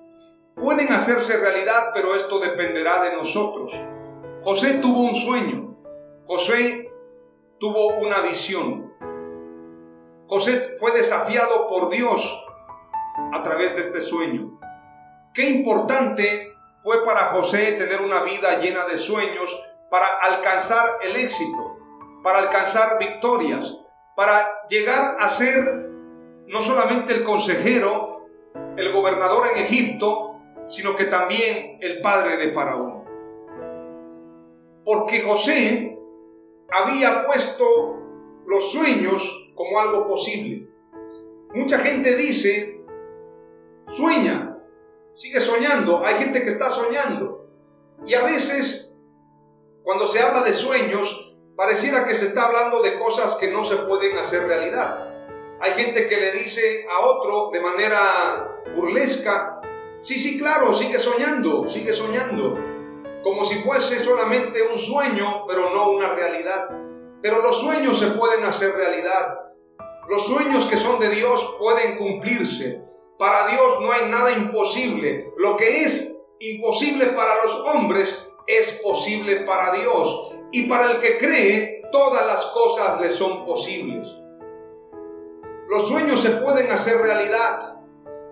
Pueden hacerse realidad, pero esto dependerá de nosotros. José tuvo un sueño. José tuvo una visión. José fue desafiado por Dios a través de este sueño. Qué importante fue para José tener una vida llena de sueños para alcanzar el éxito para alcanzar victorias, para llegar a ser no solamente el consejero, el gobernador en Egipto, sino que también el padre de Faraón. Porque José había puesto los sueños como algo posible. Mucha gente dice, sueña, sigue soñando, hay gente que está soñando. Y a veces, cuando se habla de sueños, Pareciera que se está hablando de cosas que no se pueden hacer realidad. Hay gente que le dice a otro de manera burlesca, sí, sí, claro, sigue soñando, sigue soñando, como si fuese solamente un sueño, pero no una realidad. Pero los sueños se pueden hacer realidad. Los sueños que son de Dios pueden cumplirse. Para Dios no hay nada imposible. Lo que es imposible para los hombres es posible para Dios y para el que cree, todas las cosas le son posibles. Los sueños se pueden hacer realidad.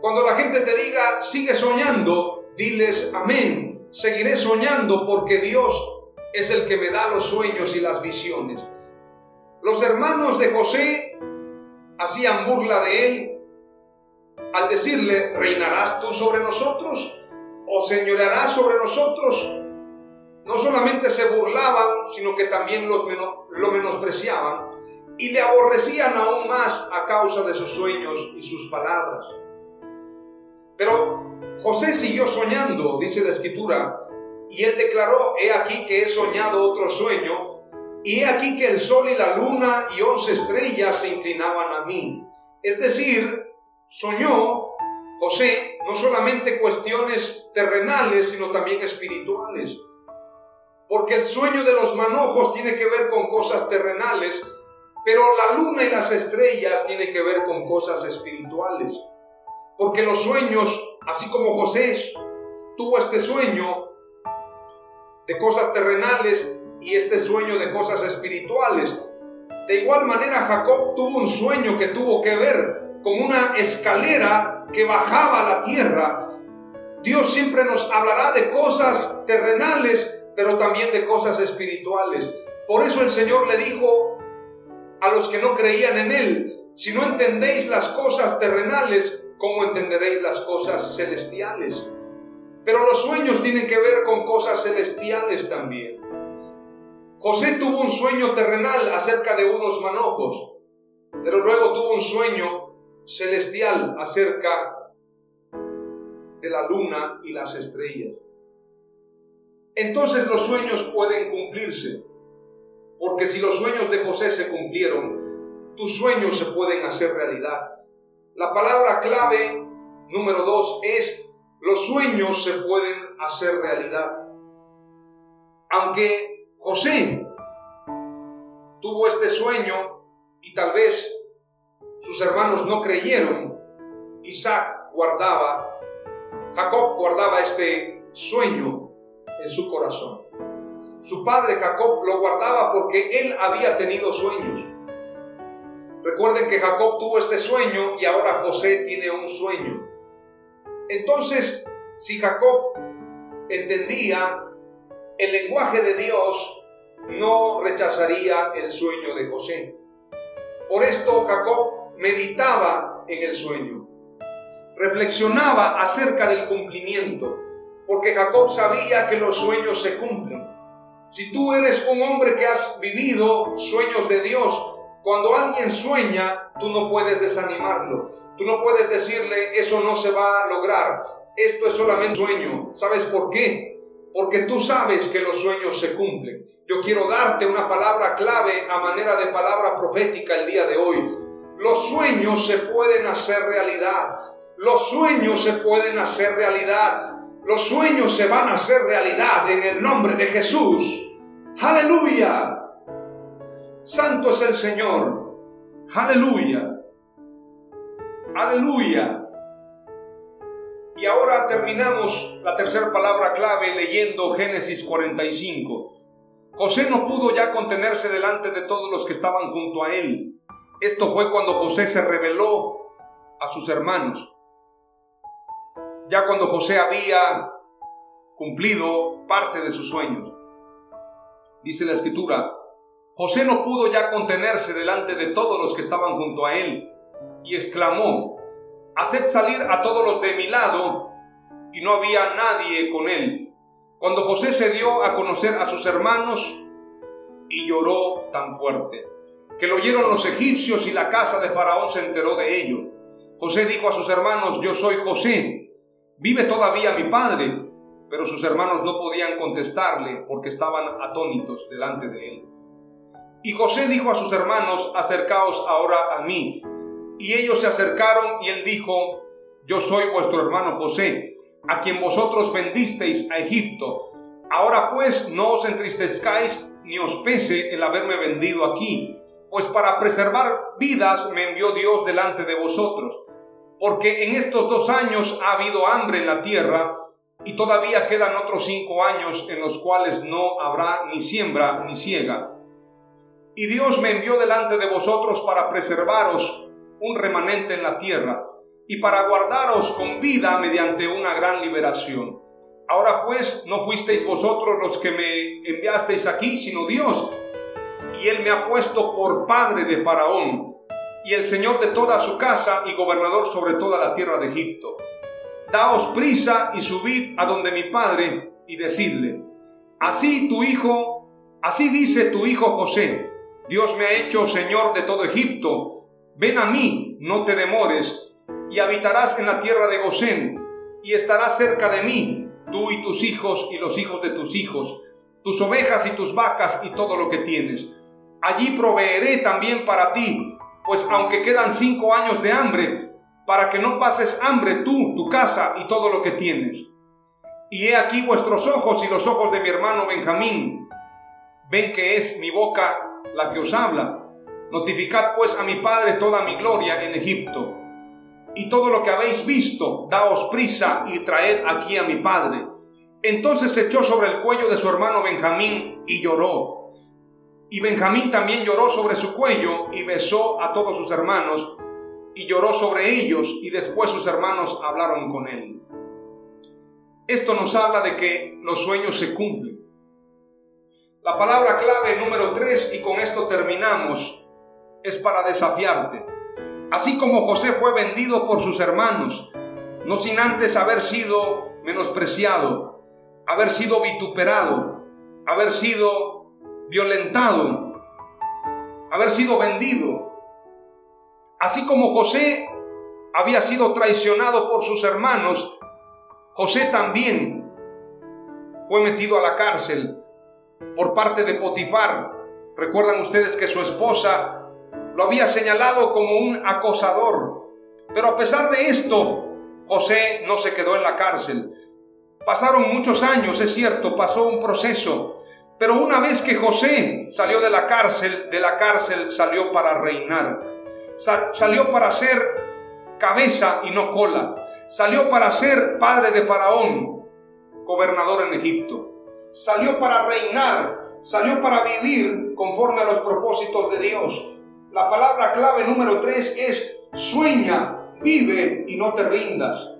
Cuando la gente te diga, sigue soñando, diles, amén, seguiré soñando porque Dios es el que me da los sueños y las visiones. Los hermanos de José hacían burla de él al decirle, ¿reinarás tú sobre nosotros? ¿O señorearás sobre nosotros? No solamente se burlaban, sino que también los lo menospreciaban y le aborrecían aún más a causa de sus sueños y sus palabras. Pero José siguió soñando, dice la escritura, y él declaró, he aquí que he soñado otro sueño, y he aquí que el sol y la luna y once estrellas se inclinaban a mí. Es decir, soñó José no solamente cuestiones terrenales, sino también espirituales porque el sueño de los manojos tiene que ver con cosas terrenales, pero la luna y las estrellas tienen que ver con cosas espirituales. Porque los sueños, así como José tuvo este sueño de cosas terrenales y este sueño de cosas espirituales, de igual manera Jacob tuvo un sueño que tuvo que ver con una escalera que bajaba a la tierra. Dios siempre nos hablará de cosas terrenales pero también de cosas espirituales. Por eso el Señor le dijo a los que no creían en Él, si no entendéis las cosas terrenales, ¿cómo entenderéis las cosas celestiales? Pero los sueños tienen que ver con cosas celestiales también. José tuvo un sueño terrenal acerca de unos manojos, pero luego tuvo un sueño celestial acerca de la luna y las estrellas entonces los sueños pueden cumplirse. Porque si los sueños de José se cumplieron, tus sueños se pueden hacer realidad. La palabra clave número dos es los sueños se pueden hacer realidad. Aunque José tuvo este sueño y tal vez sus hermanos no creyeron, Isaac guardaba, Jacob guardaba este sueño en su corazón. Su padre Jacob lo guardaba porque él había tenido sueños. Recuerden que Jacob tuvo este sueño y ahora José tiene un sueño. Entonces, Si Jacob entendía el lenguaje de Dios, no rechazaría el sueño de José. Por esto Jacob meditaba en el sueño, reflexionaba acerca del cumplimiento, porque Jacob sabía que los sueños se cumplen. Si tú eres un hombre que has vivido sueños de Dios, cuando alguien sueña, tú no puedes desanimarlo. Tú no puedes decirle, eso no se va a lograr. Esto es solamente un sueño. ¿Sabes por qué? Porque tú sabes que los sueños se cumplen. Yo quiero darte una palabra clave a manera de palabra profética el día de hoy. Los sueños se pueden hacer realidad. Los sueños se pueden hacer realidad. Los sueños se van a hacer realidad en el nombre de Jesús. Aleluya. Santo es el Señor. Aleluya. Aleluya. Y ahora terminamos la tercera palabra clave leyendo Génesis 45. José no pudo ya contenerse delante de todos los que estaban junto a él. Esto fue cuando José se reveló a sus hermanos. Ya cuando José había cumplido parte de sus sueños. Dice la escritura, José no pudo ya contenerse delante de todos los que estaban junto a él y exclamó, Haced salir a todos los de mi lado, y no había nadie con él. Cuando José se dio a conocer a sus hermanos, y lloró tan fuerte, que lo oyeron los egipcios y la casa de Faraón se enteró de ello. José dijo a sus hermanos, yo soy José, vive todavía mi padre, pero sus hermanos no podían contestarle porque estaban atónitos delante de él. Y José dijo a sus hermanos, acercaos ahora a mí. Y ellos se acercaron y él dijo, yo soy vuestro hermano José, a quien vosotros vendisteis a Egipto. Ahora pues no os entristezcáis ni os pese el haberme vendido aquí, pues para preservar vidas me envió Dios delante de vosotros. Porque en estos dos años ha habido hambre en la tierra, y todavía quedan otros cinco años en los cuales no habrá ni siembra ni siega y Dios me envió delante de vosotros para preservaros un remanente en la tierra y para guardaros con vida mediante una gran liberación. Ahora pues no fuisteis vosotros los que me enviasteis aquí, sino Dios. Y Él me ha puesto por padre de Faraón y el Señor de toda su casa y gobernador sobre toda la tierra de Egipto. Daos prisa y subid a donde mi padre y decidle, así tu hijo, así dice tu hijo José, Dios me ha hecho Señor de todo Egipto. Ven a mí, no te demores, y habitarás en la tierra de Gosén, y estarás cerca de mí, tú y tus hijos y los hijos de tus hijos, tus ovejas y tus vacas y todo lo que tienes. Allí proveeré también para ti, pues aunque quedan cinco años de hambre, para que no pases hambre tú, tu casa y todo lo que tienes. Y he aquí vuestros ojos y los ojos de mi hermano Benjamín. Ven que es mi boca la que os habla. Notificad pues a mi Padre toda mi gloria en Egipto. Y todo lo que habéis visto, daos prisa y traed aquí a mi Padre. Entonces se echó sobre el cuello de su hermano Benjamín y lloró. Y Benjamín también lloró sobre su cuello y besó a todos sus hermanos y lloró sobre ellos y después sus hermanos hablaron con él. Esto nos habla de que los sueños se cumplen. La palabra clave número 3, y con esto terminamos, es para desafiarte. Así como José fue vendido por sus hermanos, no sin antes haber sido menospreciado, haber sido vituperado, haber sido violentado, haber sido vendido. Así como José había sido traicionado por sus hermanos, José también fue metido a la cárcel por parte de Potifar. Recuerdan ustedes que su esposa lo había señalado como un acosador. Pero a pesar de esto, José no se quedó en la cárcel. Pasaron muchos años, es cierto, pasó un proceso. Pero una vez que José salió de la cárcel, de la cárcel salió para reinar. salió para ser cabeza y no cola. Salió para ser padre de Faraón, gobernador en Egipto salió para reinar, salió para vivir conforme a los propósitos de Dios. La palabra clave número tres es sueña, vive y no te rindas.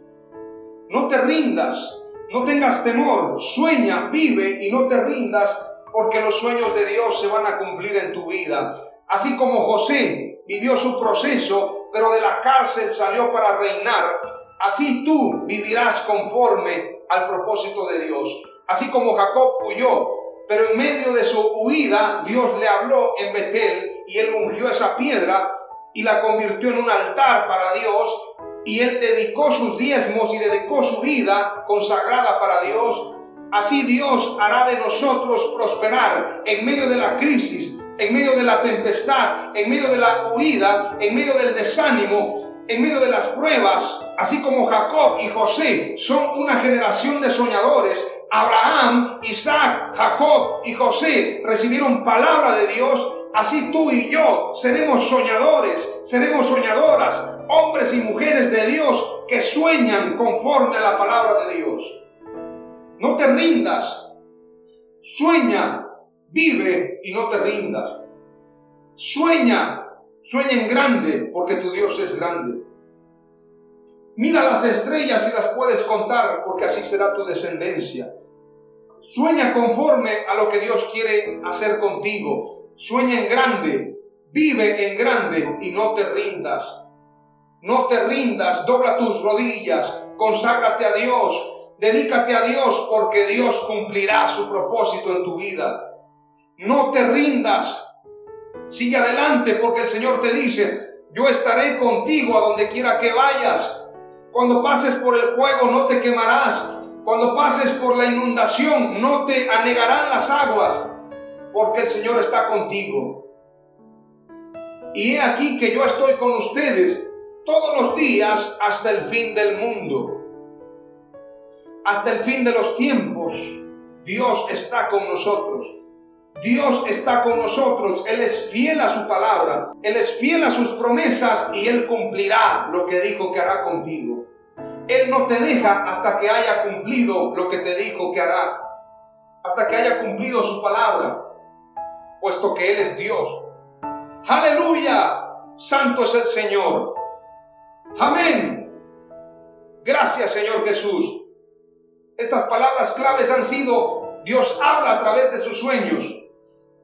no te rindas, no tengas temor, sueña, vive y no te rindas porque los sueños de Dios se van a cumplir en tu vida. Así como José vivió su proceso, pero de la cárcel salió para reinar, así tú vivirás conforme al propósito de Dios. Así como Jacob huyó, pero en medio de su huida Dios le habló en Betel y él ungió esa piedra y la convirtió en un altar para Dios y él dedicó sus diezmos y dedicó su vida consagrada para Dios, así Dios hará de nosotros prosperar en medio de la crisis, en medio de la tempestad, en medio de la huida, en medio del desánimo, en medio de las pruebas, así como Jacob y José son una generación de soñadores. Abraham, Isaac, Jacob y José recibieron palabra de Dios Así tú y yo seremos soñadores, seremos soñadoras, hombres y mujeres de Dios que sueñan conforme a la palabra de Dios. No te rindas, sueña, vive y no te rindas. Sueña, sueña en grande porque tu Dios es grande. Mira las estrellas y las puedes contar porque así será tu descendencia. Sueña conforme a lo que Dios quiere hacer contigo Sueña en grande, vive en grande y no te rindas. No te rindas, dobla tus rodillas, conságrate a Dios, dedícate a Dios porque Dios cumplirá su propósito en tu vida. No te rindas, sigue adelante porque el Señor te dice, yo estaré contigo a donde quiera que vayas. Cuando pases por el fuego no te quemarás. Cuando pases por la inundación no te anegarán las aguas porque el Señor está contigo. Y he aquí que yo estoy con ustedes todos los días hasta el fin del mundo. Hasta el fin de los tiempos. Dios está con nosotros. Dios está con nosotros. Él es fiel a su palabra. Él es fiel a sus promesas y Él cumplirá lo que dijo que hará contigo. Él no te deja hasta que haya cumplido lo que te dijo que hará. Hasta que haya cumplido su palabra puesto que Él es Dios. Aleluya, santo es el Señor. Amén. Gracias Señor Jesús. Estas palabras claves han sido, Dios habla a través de sus sueños.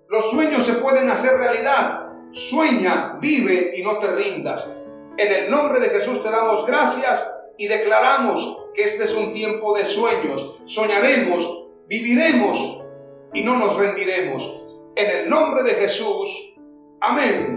Los sueños se pueden hacer realidad. Sueña, vive y no te rindas. En el nombre de Jesús te damos gracias y declaramos que este es un tiempo de sueños. Soñaremos, viviremos y no nos rendiremos. En el nombre de Jesús. Amén.